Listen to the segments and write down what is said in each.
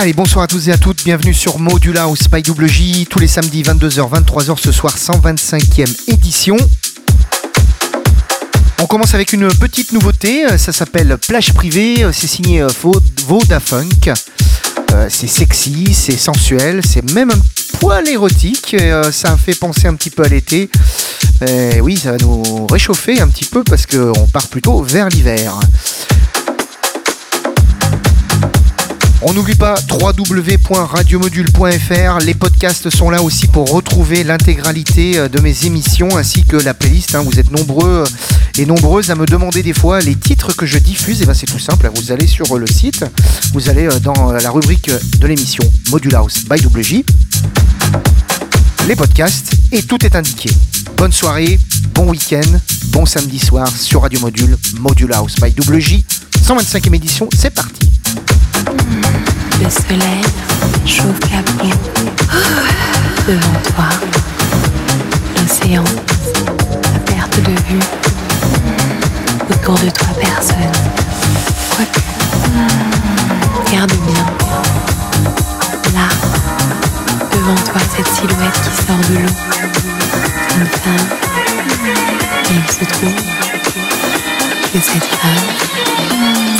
Allez, bonsoir à tous et à toutes, bienvenue sur Modula House by WJ, tous les samedis 22h, 23h ce soir, 125e édition. On commence avec une petite nouveauté, ça s'appelle Plage privée, c'est signé Vodafunk. Euh, c'est sexy, c'est sensuel, c'est même un poil érotique, euh, ça fait penser un petit peu à l'été. oui, ça va nous réchauffer un petit peu parce qu'on part plutôt vers l'hiver. On n'oublie pas www.radiomodule.fr. Les podcasts sont là aussi pour retrouver l'intégralité euh, de mes émissions ainsi que la playlist. Hein. Vous êtes nombreux et nombreuses à me demander des fois les titres que je diffuse. Et bien c'est tout simple. Vous allez sur le site, vous allez euh, dans la rubrique de l'émission Module House by WJ, les podcasts et tout est indiqué. Bonne soirée, bon week-end, bon samedi soir sur Radio Module, Module House by WJ. 125e édition, c'est parti. Le soleil chauffe la peau devant toi. L'océan, à perte de vue. Autour de toi, personne. Quoique, regarde bien. Là, devant toi, cette silhouette qui sort de l'eau. Une femme. Et il se trouve que cette femme,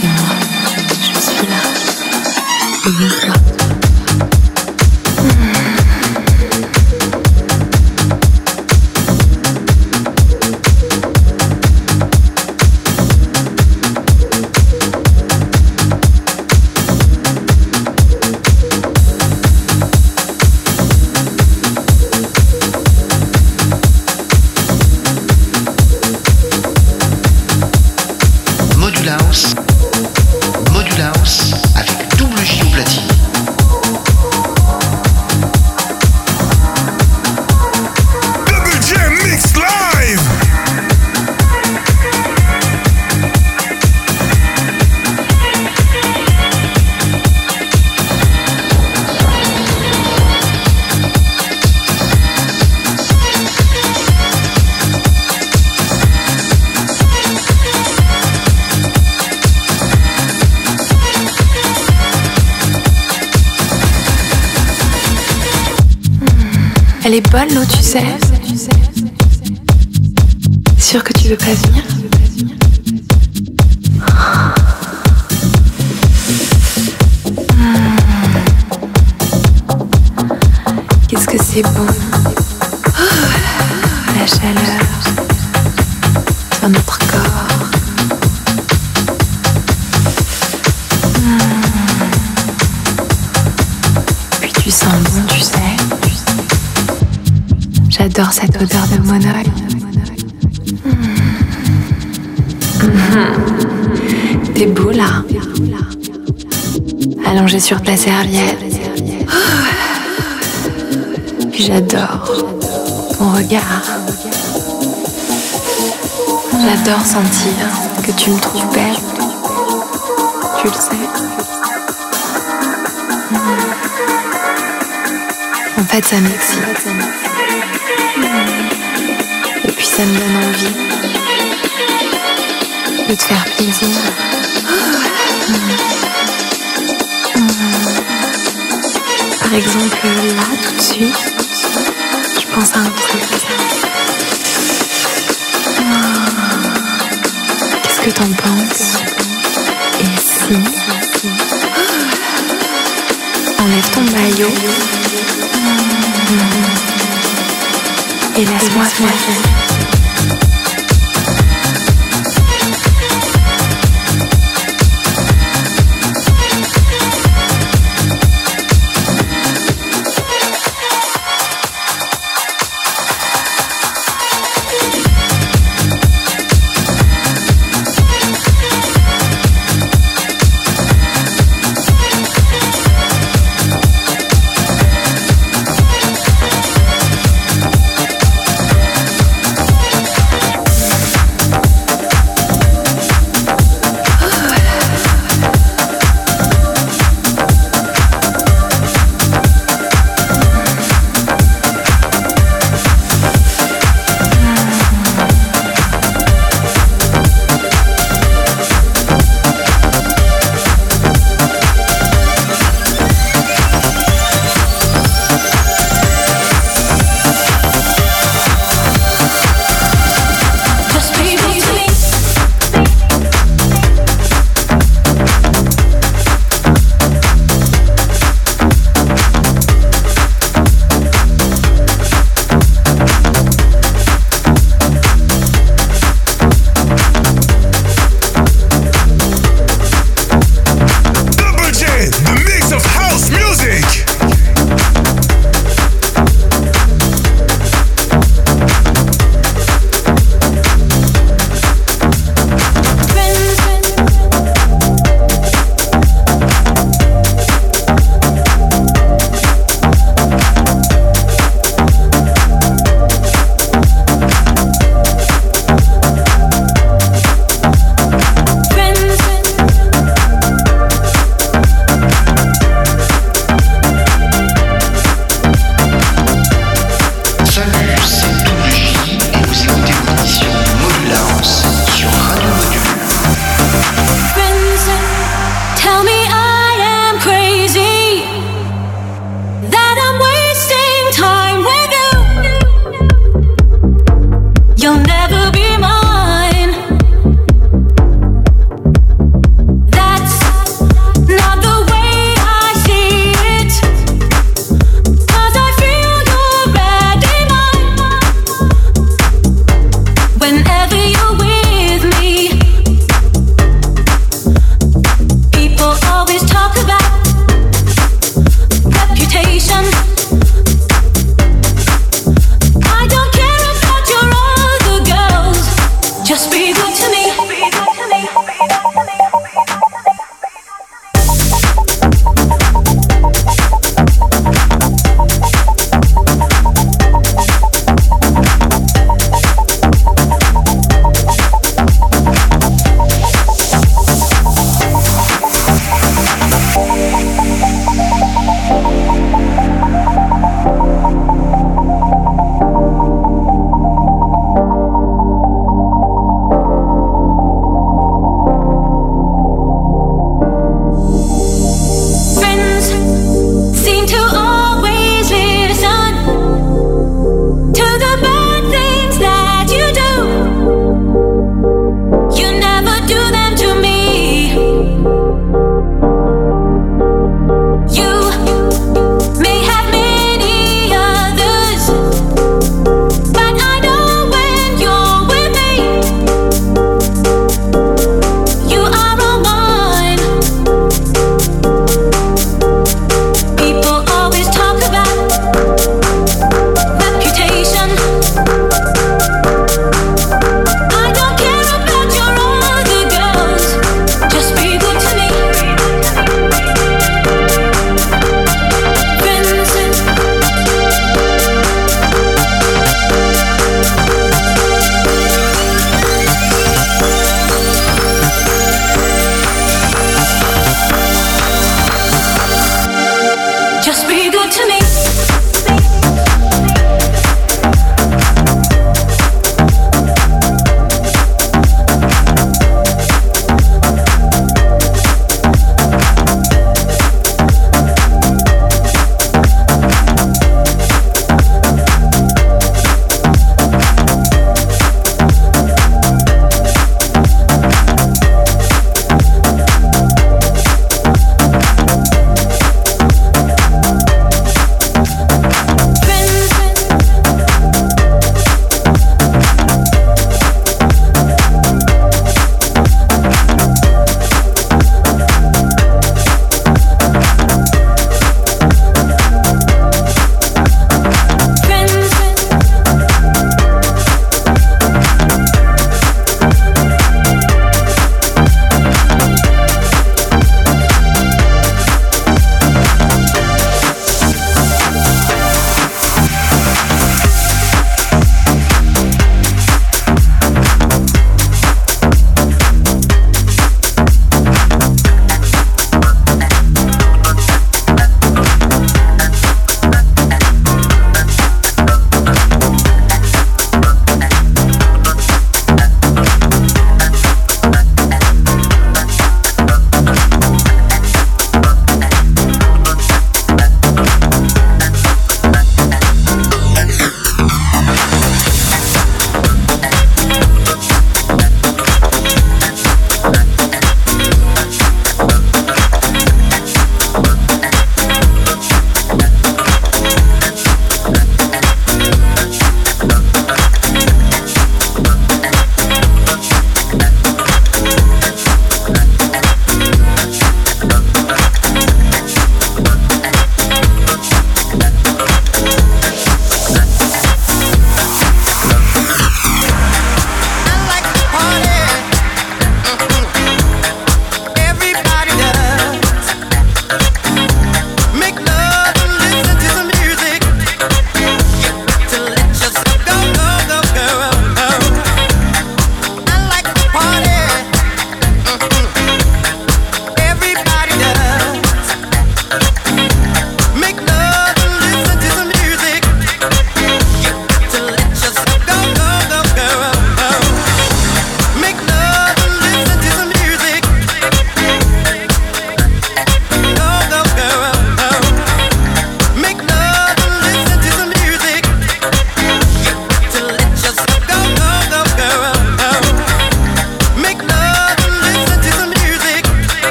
c'est moi. Je suis là. 思。Elle est bonne l'eau, tu sais. Sûr que tu veux pas venir J'adore cette odeur de monoï. T'es beau là. Allongé sur ta serviette. Puis j'adore ton regard. J'adore sentir que tu me trouves belle. Tu le sais. En fait, ça m'excite. Ça me donne envie de te faire plaisir. Par exemple, là, tout de suite, je pense à un truc. Qu'est-ce que t'en penses? Et si? Enlève ton maillot et laisse-moi faire.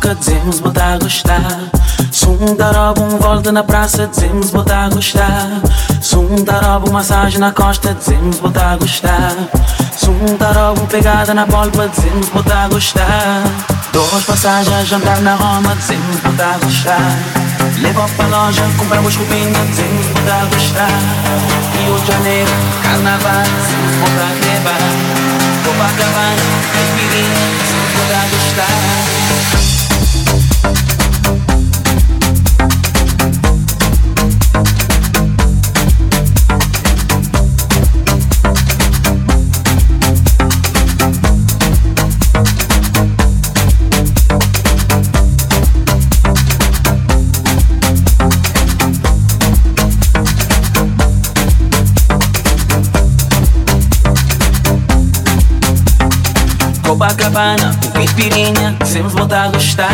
Boca, dizemos botar a gostar. um tarobo, um volta na praça, dizemos botar a gostar. um tarobo, massagem na costa, dizemos botar a gostar. um tarobo, pegada na polpa, dizemos botar a gostar. Duas passagens, jantar na Roma, dizemos botar a gostar. Leva pra loja, compramos roupinha, dizemos botar a gostar. Rio de Janeiro, carnaval, dizemos botar a levar. Copacabana, Caipirinha, pra gostar. Copacabana, com caipirinha, sempre voltar a gostar.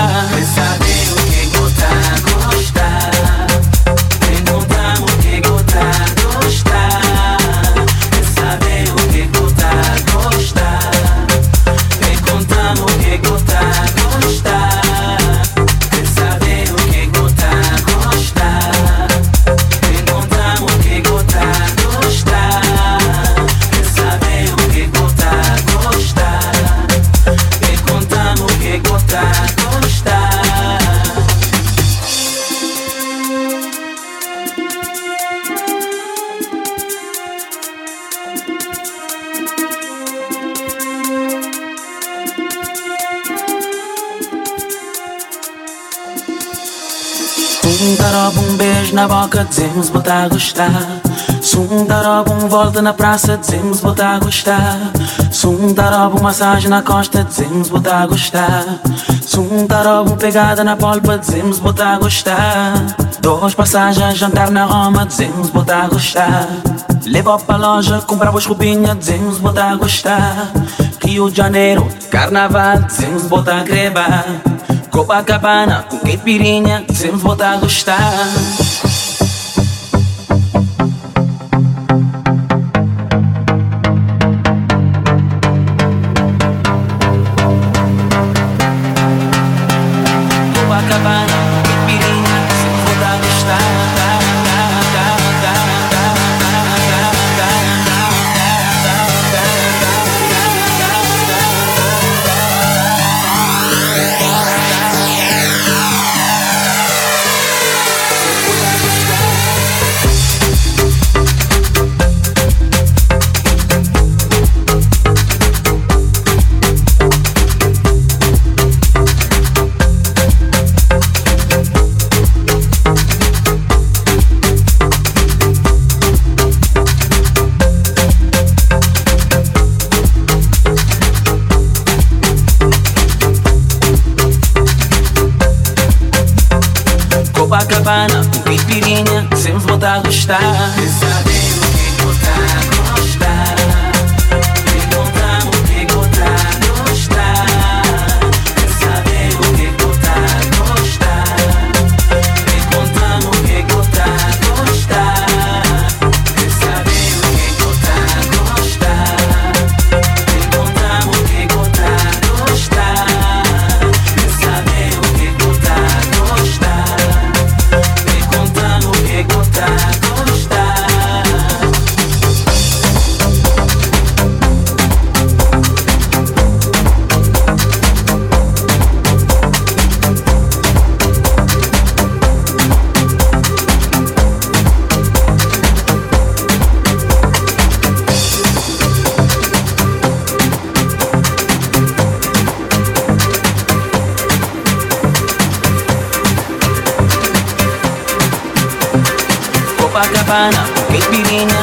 Boca, dizemos botar a gostar. Um tarobo, um volta na praça, dizemos botar a gostar. Um tarobo, massagem na costa, dizemos botar a gostar. Um tarobo, pegada na polpa, dizemos botar a gostar. Duas passagens, jantar na Roma, dizemos botar a gostar. Levo pra loja, compramos roupinha, dizemos botar a gostar. Rio de Janeiro, carnaval, dizemos botar a grebar. Copacabana, com caipirinha, dizemos botar a gostar. pana, com caipirinha, sempre voltar a gostar. Pesadelo. pana, up.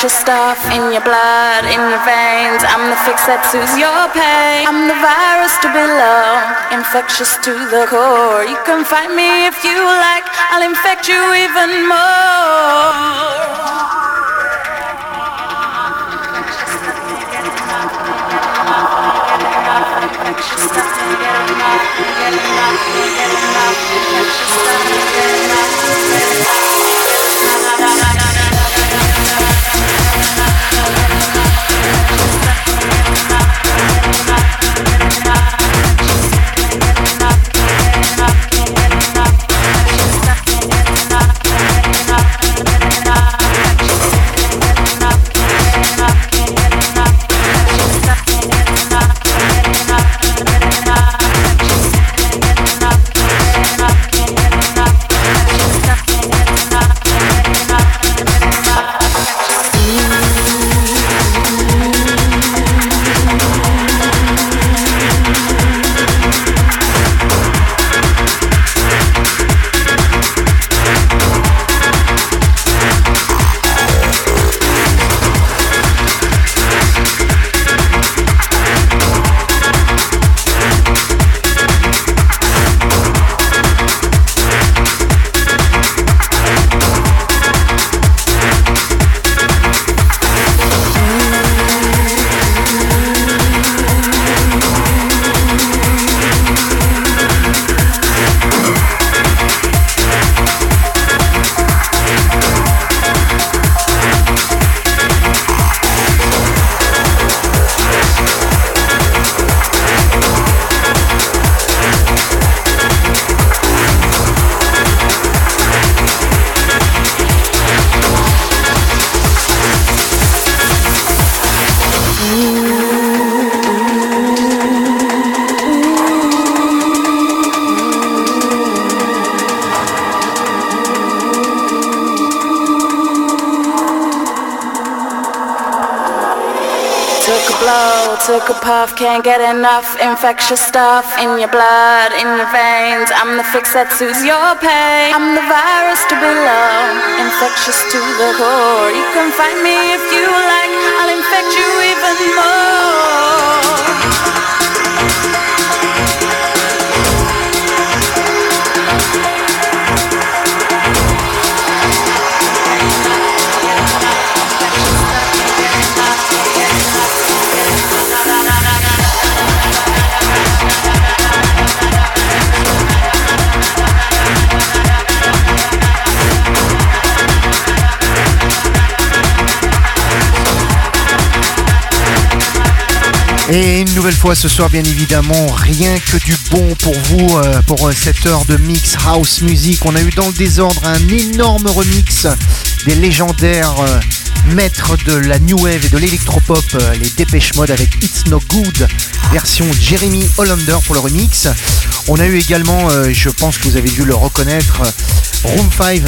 Infectious stuff in your blood, in your veins. I'm the fix that soothes your pain. I'm the virus to below, infectious to the core. You can fight me if you like, I'll infect you even more. Took can't get enough infectious stuff in your blood, in your veins. I'm the fix that soothes your pain. I'm the virus to below, infectious to the core. You can find me if you like, I'll infect you even more. Et une nouvelle fois ce soir, bien évidemment, rien que du bon pour vous, euh, pour euh, cette heure de mix house music. On a eu dans le désordre un énorme remix des légendaires euh, maîtres de la new wave et de l'électropop, les Dépêche Mode avec It's No Good, version Jeremy Hollander pour le remix. On a eu également, je pense que vous avez dû le reconnaître, Room 5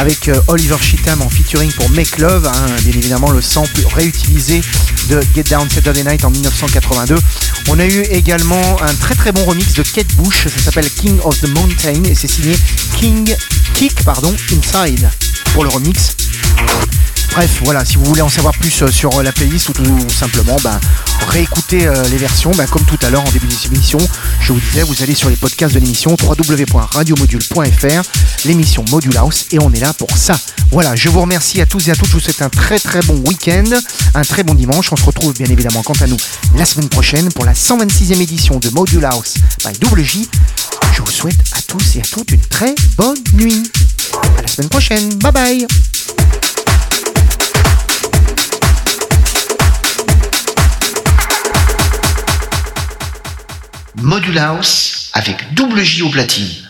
avec euh, Oliver Cheatham en featuring pour Make Love, hein, bien évidemment le sample réutilisé de Get Down Saturday Night en 1982. On a eu également un très très bon remix de Kate Bush, ça s'appelle King of the Mountain et c'est signé King Kick pardon, Inside pour le remix. Bref, voilà, si vous voulez en savoir plus euh, sur euh, la playlist ou tout simplement bah, réécouter euh, les versions, bah, comme tout à l'heure en début d'émission, je vous disais, vous allez sur les podcasts de l'émission www.radiomodule.fr, l'émission Module House, et on est là pour ça. Voilà, je vous remercie à tous et à toutes, je vous souhaite un très très bon week-end, un très bon dimanche. On se retrouve bien évidemment quant à nous la semaine prochaine pour la 126e édition de Module House by WJ. Je vous souhaite à tous et à toutes une très bonne nuit. À la semaine prochaine, bye bye Module House avec double J au platine.